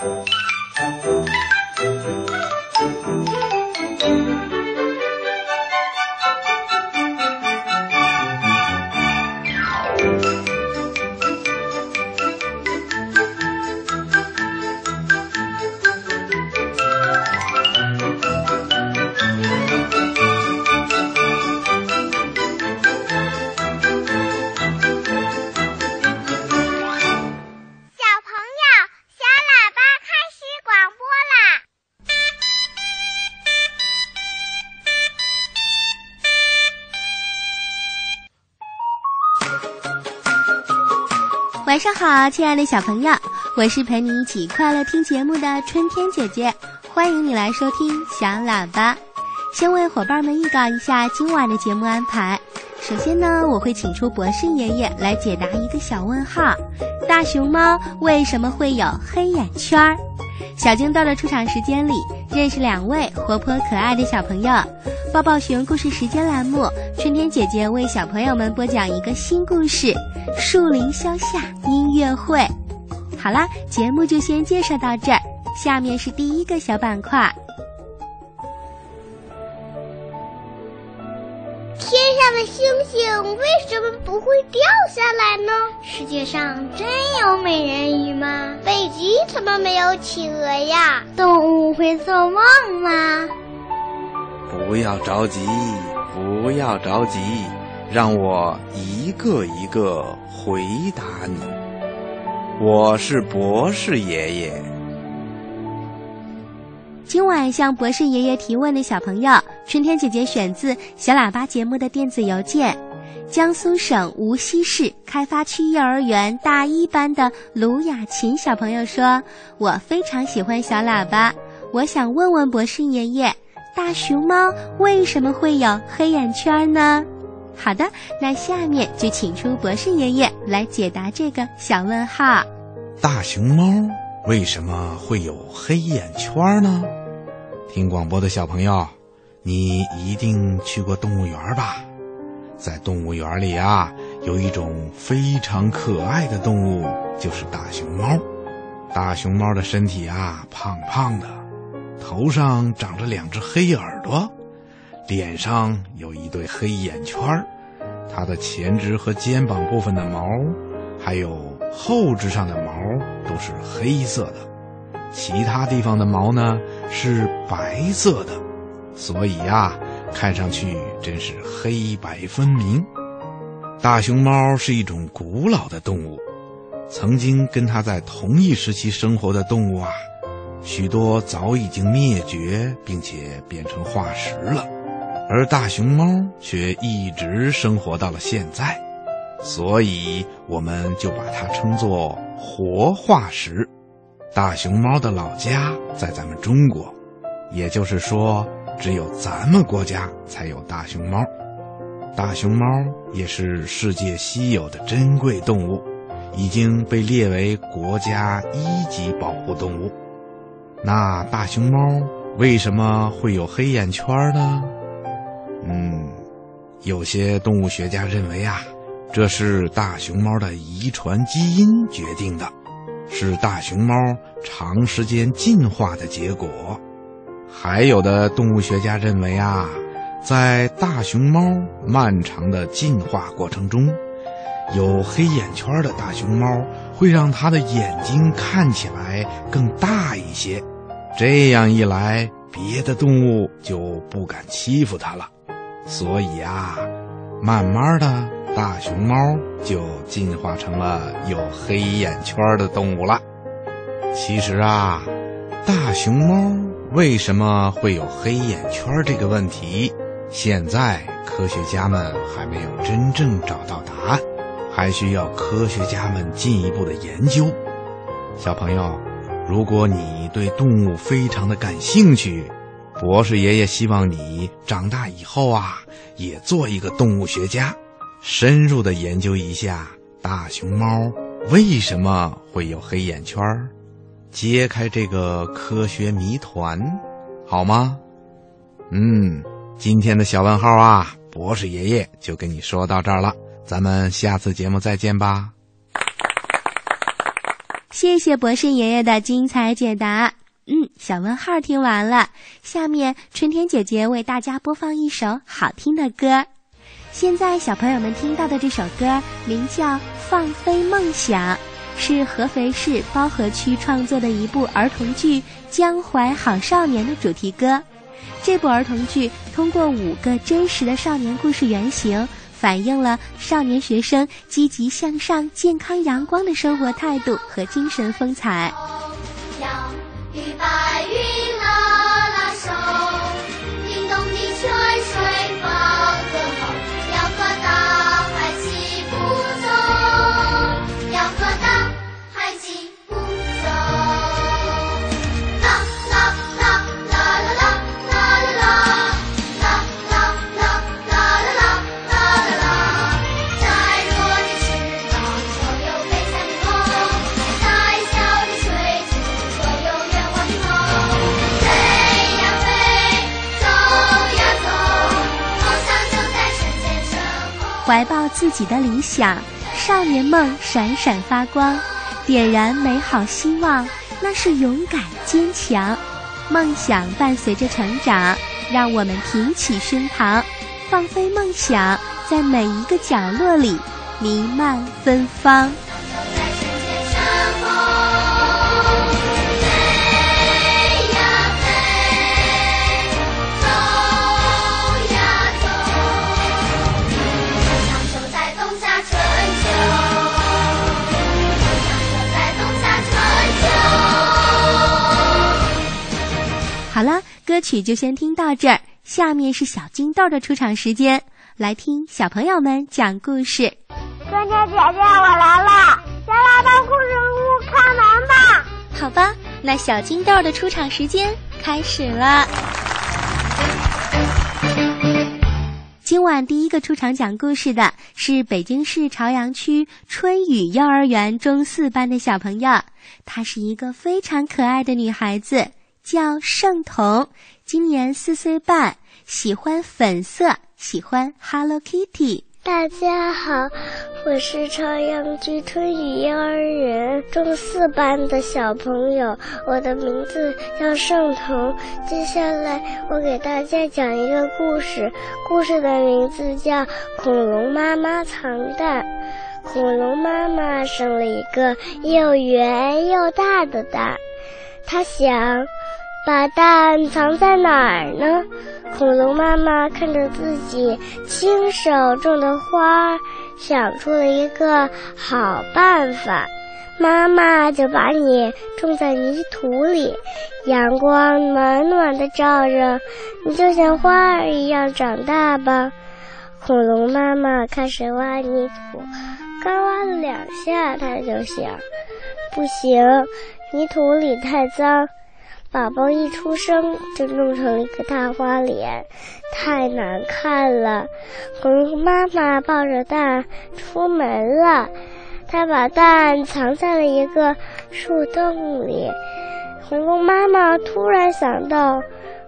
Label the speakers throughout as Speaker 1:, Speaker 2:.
Speaker 1: Thank you. 好，亲爱的小朋友，我是陪你一起快乐听节目的春天姐姐，欢迎你来收听小喇叭。先为伙伴们预告一下今晚的节目安排。首先呢，我会请出博士爷爷来解答一个小问号：大熊猫为什么会有黑眼圈儿？小金豆的出场时间里，认识两位活泼可爱的小朋友。抱抱熊故事时间栏目，春天姐姐为小朋友们播讲一个新故事《树林消夏音乐会》。好啦，节目就先介绍到这儿，下面是第一个小板块。
Speaker 2: 天上的星星为什么不会掉下来呢？世界上真有美人鱼吗？北极怎么没有企鹅呀？动物会做梦吗？
Speaker 3: 不要着急，不要着急，让我一个一个回答你。我是博士爷爷。
Speaker 1: 今晚向博士爷爷提问的小朋友，春天姐姐选自小喇叭节目的电子邮件。江苏省无锡市开发区幼儿园大一班的卢雅琴小朋友说：“我非常喜欢小喇叭，我想问问博士爷爷，大熊猫为什么会有黑眼圈呢？”好的，那下面就请出博士爷爷来解答这个小问号。
Speaker 3: 大熊猫为什么会有黑眼圈呢？听广播的小朋友，你一定去过动物园吧？在动物园里啊，有一种非常可爱的动物，就是大熊猫。大熊猫的身体啊，胖胖的，头上长着两只黑耳朵，脸上有一对黑眼圈儿。它的前肢和肩膀部分的毛，还有后肢上的毛都是黑色的，其他地方的毛呢是白色的，所以呀、看上去真是黑白分明。大熊猫是一种古老的动物，曾经跟它在同一时期生活的动物啊，许多早已经灭绝，并且变成化石了，而大熊猫却一直生活到了现在，所以我们就把它称作活化石。大熊猫的老家在咱们中国，也就是说，只有咱们国家才有大熊猫。大熊猫也是世界稀有的珍贵动物，已经被列为国家一级保护动物。那大熊猫为什么会有黑眼圈呢？嗯，有些动物学家认为啊，这是大熊猫的遗传基因决定的，是大熊猫长时间进化的结果。还有的动物学家认为啊，在大熊猫漫长的进化过程中，有黑眼圈的大熊猫会让它的眼睛看起来更大一些，这样一来，别的动物就不敢欺负它了。所以啊，慢慢的，大熊猫就进化成了有黑眼圈的动物了。其实啊，大熊猫为什么会有黑眼圈这个问题，现在科学家们还没有真正找到答案，还需要科学家们进一步的研究。小朋友，如果你对动物非常的感兴趣，博士爷爷希望你长大以后啊，也做一个动物学家，深入的研究一下大熊猫为什么会有黑眼圈，揭开这个科学谜团，好吗？嗯，今天的小问号啊，博士爷爷就跟你说到这儿了，咱们下次节目再见吧。
Speaker 1: 谢谢博士爷爷的精彩解答。嗯，小问号听完了，下面春天姐姐为大家播放一首好听的歌。现在小朋友们听到的这首歌名叫《放飞梦想》，是合肥市包河区创作的一部儿童剧《江淮好少年》的主题歌。这部儿童剧通过五个真实的少年故事原型。反映了少年学生积极向上、健康阳光的生活态度和精神风采。
Speaker 4: 预备。
Speaker 1: 怀抱自己的理想，少年梦闪闪发光，点燃美好希望，那是勇敢坚强。梦想伴随着成长，让我们挺起胸膛，放飞梦想，在每一个角落里弥漫芬芳。好了，歌曲就先听到这儿，下面是小金豆的出场时间，来听小朋友们讲故事。
Speaker 4: 春天姐姐，我来了！小喇叭故事屋开门吧！
Speaker 1: 好吧，那小金豆的出场时间开始了。今晚第一个出场讲故事的是北京市朝阳区春雨幼儿园中四班的小朋友，她是一个非常可爱的女孩子，叫盛彤，今年四岁半，喜欢粉色，喜欢 Hello Kitty。
Speaker 4: 大家好，我是朝阳区春雨幼儿园中四班的小朋友，我的名字叫盛彤。接下来我给大家讲一个故事，故事的名字叫《恐龙妈妈藏蛋》。恐龙妈妈生了一个又圆又大的蛋，它想把蛋藏在哪儿呢？恐龙妈妈看着自己亲手种的花，想出了一个好办法。妈妈就把你种在泥土里，阳光暖暖的照着，你就像花儿一样长大吧。恐龙妈妈开始挖泥土，刚挖了两下，它就想，不行，泥土里太脏。宝宝一出生就弄成了一个大花脸，太难看了。恐龙妈妈抱着蛋出门了，她把蛋藏在了一个树洞里。恐龙妈妈突然想到，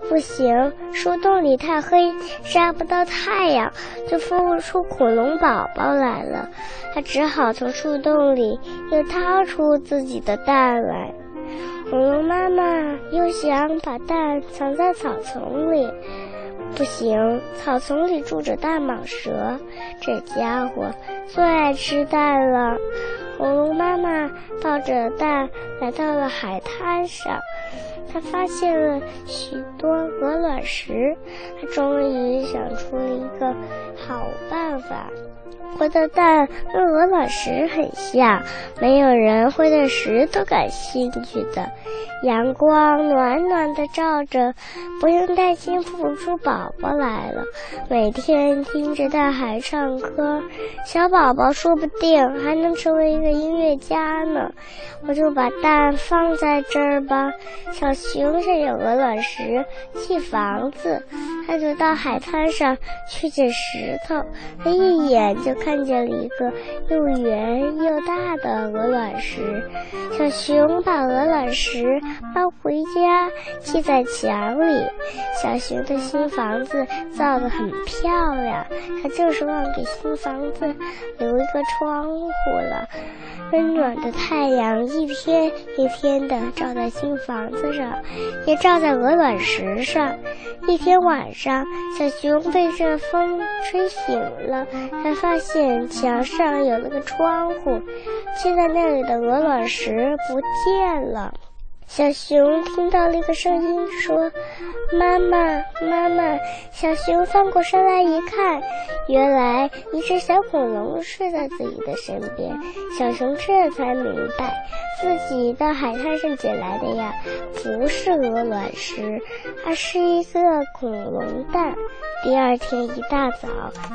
Speaker 4: 不行，树洞里太黑，晒不到太阳，就孵不出恐龙宝宝来了。她只好从树洞里又掏出自己的蛋来。恐龙妈妈又想把蛋藏在草丛里，不行，草丛里住着大蟒蛇，这家伙最爱吃蛋了。恐龙妈妈抱着蛋来到了海滩上，她发现了许多鹅卵石，她终于想出了一个好办法。我的蛋跟鹅卵石很像，没有人会对石头感兴趣的。阳光暖暖的照着，不用担心孵不出宝宝来了。每天听着大海唱歌，小宝宝说不定还能成为一个音乐家呢。我就把蛋放在这儿吧。小熊想有鹅卵石砌房子，他就到海滩上去捡石头，他一眼就看见了一个又圆又大的鹅卵石。小熊把鹅卵石搬回家，砌在墙里。小熊的新房子造得很漂亮，他就是忘给新房子留一个窗户了。温暖的太阳一天一天的照在新房子上，也照在鹅卵石上。一天晚上，小熊被这风吹醒了，他发现墙上有了个窗户，现在那里的鹅卵石不见了。小熊听到了一个声音说：“妈妈，妈妈！”小熊翻过身来一看，原来一只小恐龙睡在自己的身边。小熊这才明白，自己到海滩上捡来的呀，不是鹅卵石，而是一个恐龙蛋。第二天一大早，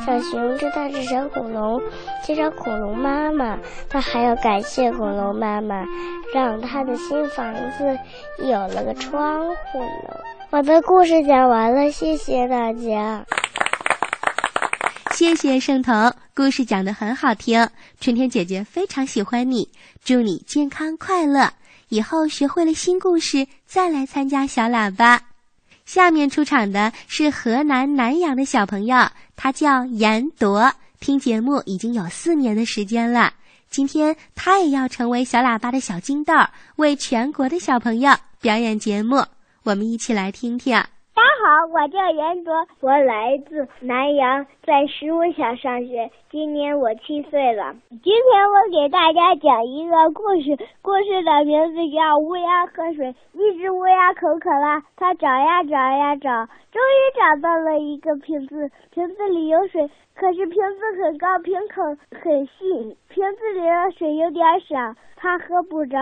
Speaker 4: 小熊就带着小恐龙去找恐龙妈妈。它还要感谢恐龙妈妈，让它的新房子有了个窗户呢。我的故事讲完了，谢谢大家。
Speaker 1: 谢谢盛彤，故事讲得很好听，春天姐姐非常喜欢你，祝你健康快乐。以后学会了新故事，再来参加小喇叭。下面出场的是河南南阳的小朋友，他叫严铎，听节目已经有四年的时间了。今天他也要成为小喇叭的小金豆，为全国的小朋友表演节目。我们一起来听听。
Speaker 5: 大家好，我叫严卓，我来自南阳，在十五小上学，今年我七岁了。今天我给大家讲一个故事，故事的名字叫《乌鸦喝水》。一只乌鸦口渴了，它找呀找呀找，终于找到了一个瓶子，瓶子里有水，可是瓶子很高，瓶口很细，瓶子里的水有点少，它喝不着。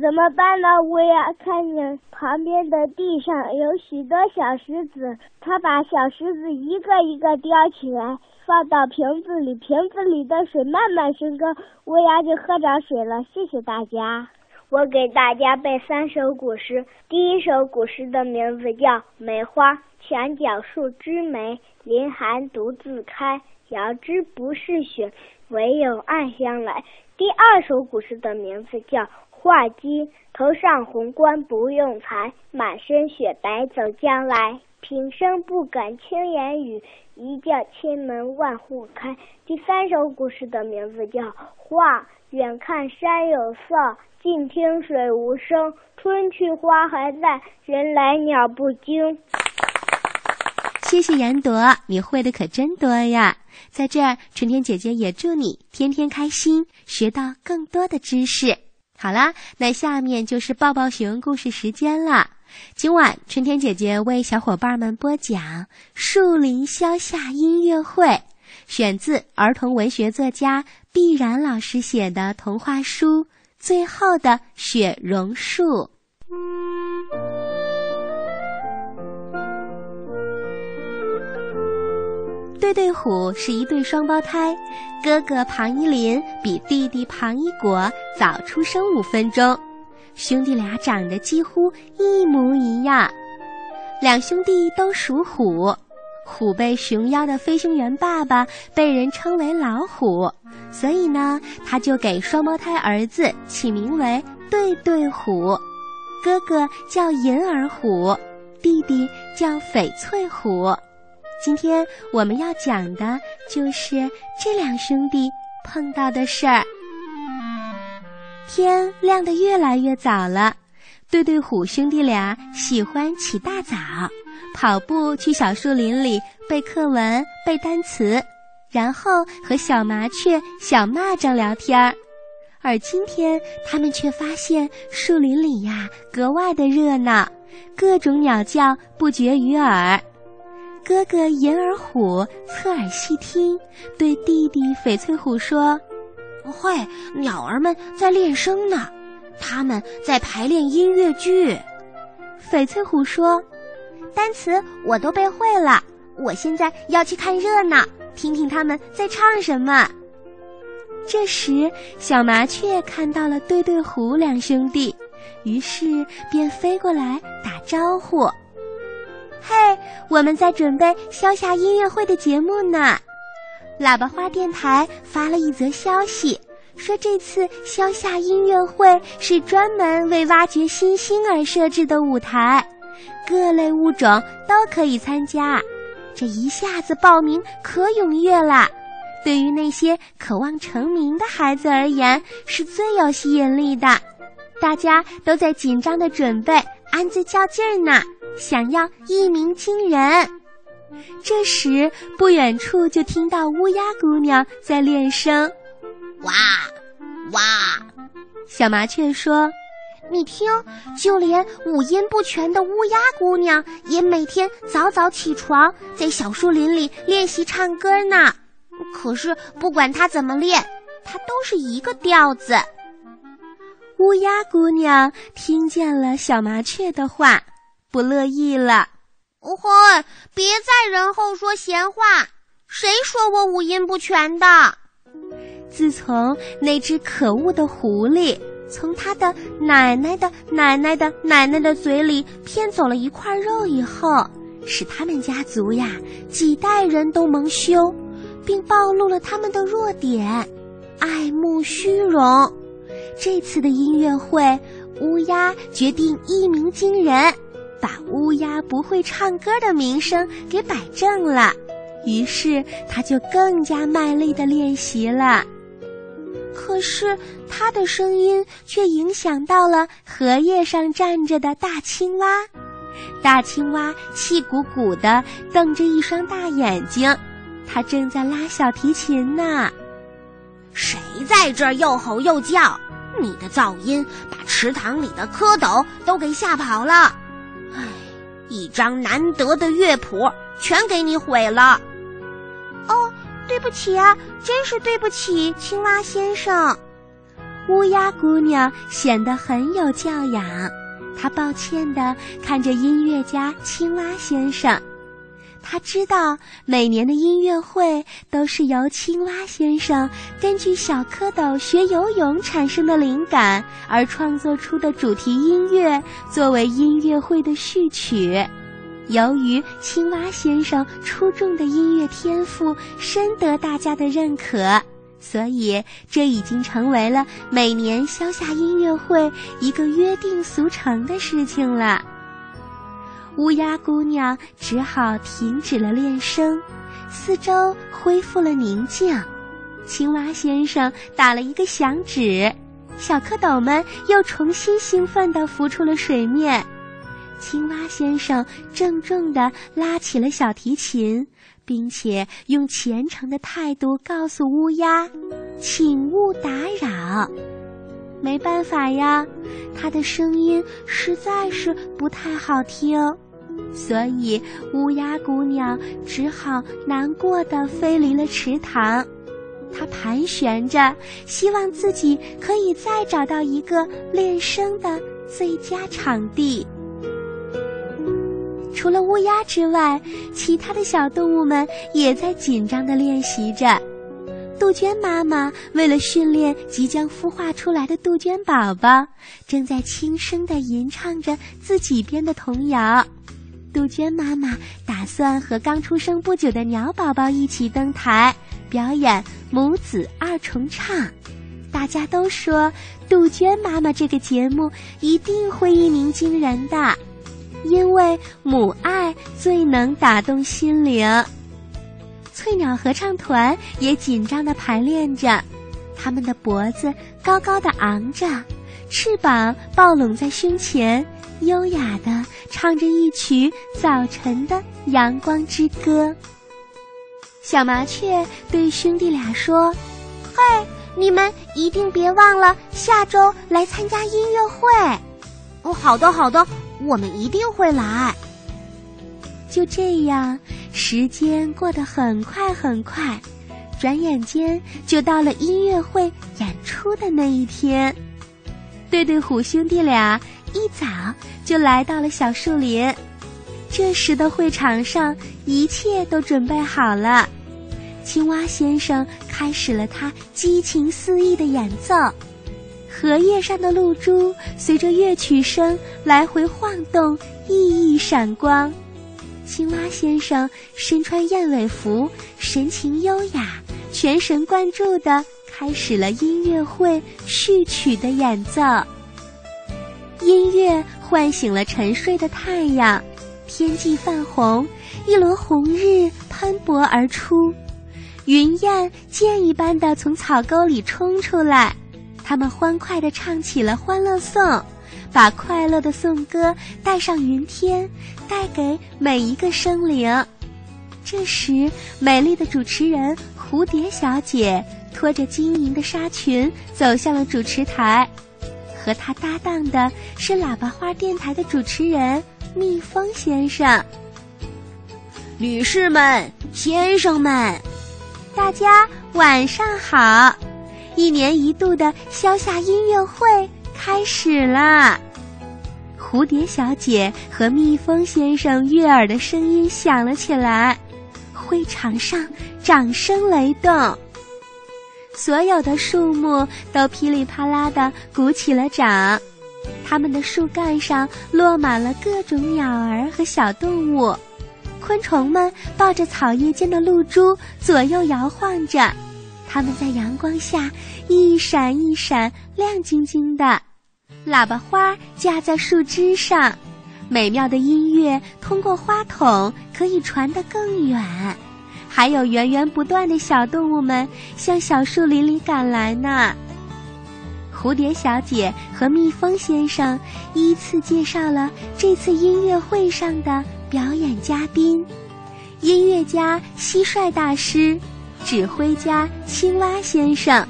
Speaker 5: 怎么办呢？乌鸦看见旁边的地上有许多小石子，它把小石子一个一个叼起来，放到瓶子里，瓶子里的水慢慢升高，乌鸦就喝着水了。谢谢大家。我给大家背三首古诗，第一首古诗的名字叫《梅花》。墙角数枝梅，凌寒独自开。遥知不是雪，唯有暗香来。第二首古诗的名字叫。画鸡头上红冠不用裁，满身雪白走将来。平生不敢轻言语，一叫千门万户开。第三首古诗的名字叫《画》，远看山有色，近听水无声。春去花还在，人来鸟不惊。
Speaker 1: 谢谢严朵，你会的可真多呀！在这儿，春天姐姐也祝你天天开心，学到更多的知识。好啦，那下面就是抱抱熊故事时间了。今晚春天姐姐为小伙伴们播讲《树林消夏音乐会》，选自儿童文学作家毕然老师写的童话书《最后的雪榕树》。对对虎是一对双胞胎，哥哥庞一林比弟弟庞一国早出生五分钟，兄弟俩长得几乎一模一样。两兄弟都属虎，虎背熊腰的飞行员爸爸被人称为老虎，所以呢，他就给双胞胎儿子起名为对对虎，哥哥叫银耳虎，弟弟叫翡翠虎。今天我们要讲的就是这两兄弟碰到的事儿。天亮得越来越早了，对对虎兄弟俩喜欢起大早，跑步去小树林里背课文、背单词，然后和小麻雀、小蚂蚱聊天儿。而今天，他们却发现树林里呀格外的热闹，各种鸟叫不绝于耳。哥哥银耳虎侧耳细听，对弟弟翡翠虎说：“
Speaker 6: 会，鸟儿们在练声呢，他们在排练音乐剧。”
Speaker 1: 翡翠虎说：“
Speaker 7: 单词我都背会了，我现在要去看热闹，听听他们在唱什么。”
Speaker 1: 这时，小麻雀看到了对对虎两兄弟，于是便飞过来打招呼。嘿，我们在准备消夏音乐会的节目呢。喇叭花电台发了一则消息，说这次消夏音乐会是专门为挖掘新星而设置的舞台，各类物种都可以参加。这一下子报名可踊跃了，对于那些渴望成名的孩子而言，是最有吸引力的。大家都在紧张的准备，暗自较劲儿呢，想要一鸣惊人。这时，不远处就听到乌鸦姑娘在练声：“
Speaker 8: 哇，哇！”
Speaker 1: 小麻雀说：“
Speaker 4: 你听，就连五音不全的乌鸦姑娘也每天早早起床，在小树林里练习唱歌呢。可是，不管她怎么练，她都是一个调子。”
Speaker 1: 乌鸦姑娘听见了小麻雀的话，不乐意了。
Speaker 4: 哦吼！别在人后说闲话，谁说我五音不全的？
Speaker 1: 自从那只可恶的狐狸从他的奶奶的奶奶的奶奶的嘴里骗走了一块肉以后，使他们家族呀几代人都蒙羞，并暴露了他们的弱点——爱慕虚荣。这次的音乐会，乌鸦决定一鸣惊人，把乌鸦不会唱歌的名声给摆正了。于是，他就更加卖力的练习了。可是，他的声音却影响到了荷叶上站着的大青蛙。大青蛙气鼓鼓的瞪着一双大眼睛，它正在拉小提琴呢。
Speaker 8: 谁在这儿又吼又叫？你的噪音把池塘里的蝌蚪都给吓跑了，唉，一张难得的乐谱全给你毁了。
Speaker 4: 哦，对不起啊，真是对不起，青蛙先生。
Speaker 1: 乌鸦姑娘显得很有教养，她抱歉地看着音乐家青蛙先生。他知道每年的音乐会都是由青蛙先生根据小蝌蚪学游泳产生的灵感而创作出的主题音乐作为音乐会的序曲。由于青蛙先生出众的音乐天赋深得大家的认可，所以这已经成为了每年消夏音乐会一个约定俗成的事情了。乌鸦姑娘只好停止了练声，四周恢复了宁静。青蛙先生打了一个响指，小蝌蚪们又重新兴奋地浮出了水面。青蛙先生郑重地拉起了小提琴，并且用虔诚的态度告诉乌鸦：“请勿打扰。”没办法呀，他的声音实在是不太好听，所以乌鸦姑娘只好难过的飞离了池塘。她盘旋着，希望自己可以再找到一个练声的最佳场地。除了乌鸦之外，其他的小动物们也在紧张的练习着。杜鹃妈妈为了训练即将孵化出来的杜鹃宝宝，正在轻声地吟唱着自己编的童谣。杜鹃妈妈打算和刚出生不久的鸟宝宝一起登台表演母子二重唱。大家都说，杜鹃妈妈这个节目一定会一鸣惊人的，因为母爱最能打动心灵。翠鸟合唱团也紧张地排练着，他们的脖子高高的昂着，翅膀抱拢在胸前，优雅地唱着一曲早晨的阳光之歌。小麻雀对兄弟俩说：“
Speaker 4: 嘿，你们一定别忘了下周来参加音乐会。”“
Speaker 8: 哦，好的，好的，我们一定会来。”
Speaker 1: 就这样，时间过得很快很快，转眼间就到了音乐会演出的那一天。对对虎兄弟俩一早就来到了小树林，这时的会场上一切都准备好了。青蛙先生开始了他激情四溢的演奏，荷叶上的露珠随着乐曲声来回晃动，熠熠闪光。青蛙先生身穿燕尾服，神情优雅，全神贯注地开始了音乐会序曲的演奏。音乐唤醒了沉睡的太阳，天际泛红，一轮红日喷薄而出，云雁箭一般的从草沟里冲出来，它们欢快地唱起了《欢乐颂》。把快乐的颂歌带上云天，带给每一个生灵。这时，美丽的主持人蝴蝶小姐拖着晶莹的纱裙走向了主持台，和她搭档的是喇叭花电台的主持人蜜蜂先生。
Speaker 8: 女士们、先生们，
Speaker 1: 大家晚上好！一年一度的消夏音乐会。开始啦！蝴蝶小姐和蜜蜂先生悦耳的声音响了起来，会场上掌声雷动，所有的树木都噼里啪啦的鼓起了掌，它们的树干上落满了各种鸟儿和小动物，昆虫们抱着草叶间的露珠左右摇晃着，它们在阳光下一闪一闪，亮晶晶的。喇叭花架在树枝上，美妙的音乐通过花筒可以传得更远。还有源源不断的小动物们向小树林里赶来呢。蝴蝶小姐和蜜蜂先生依次介绍了这次音乐会上的表演嘉宾：音乐家蟋蟀大师，指挥家青蛙先生，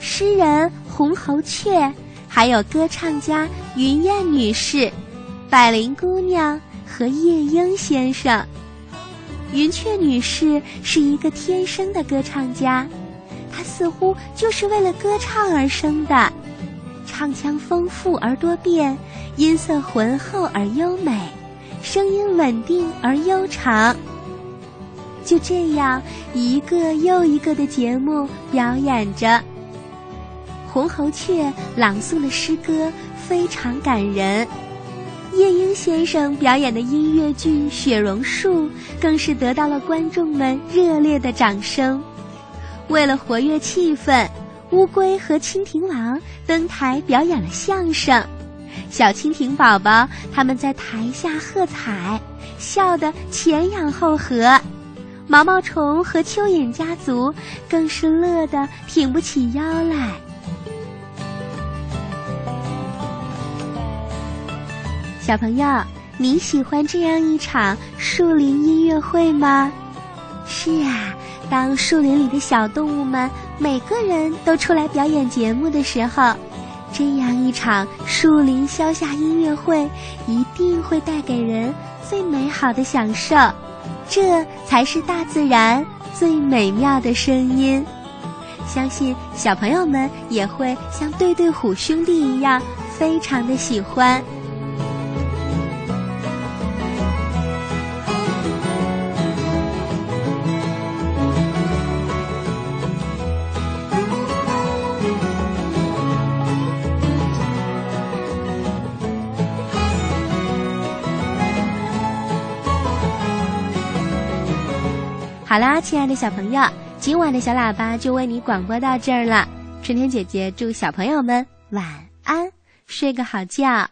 Speaker 1: 诗人红喉雀。还有歌唱家云燕女士、百灵姑娘和夜莺先生。云雀女士是一个天生的歌唱家，她似乎就是为了歌唱而生的，唱腔丰富而多变，音色浑厚而优美，声音稳定而悠长。就这样，一个又一个的节目表演着。红喉雀朗诵的诗歌非常感人，夜莺先生表演的音乐剧《雪榕树》更是得到了观众们热烈的掌声。为了活跃气氛，乌龟和蜻蜓王登台表演了相声，小蜻蜓宝宝他们在台下喝彩，笑得前仰后合，毛毛虫和蚯蚓家族更是乐得挺不起腰来。小朋友，你喜欢这样一场树林音乐会吗？是啊，当树林里的小动物们每个人都出来表演节目的时候，这样一场树林消夏音乐会一定会带给人最美好的享受。这才是大自然最美妙的声音。相信小朋友们也会像对对虎兄弟一样，非常的喜欢。好啦，亲爱的小朋友，今晚的小喇叭就为你广播到这儿了。春天姐姐祝小朋友们晚安，睡个好觉。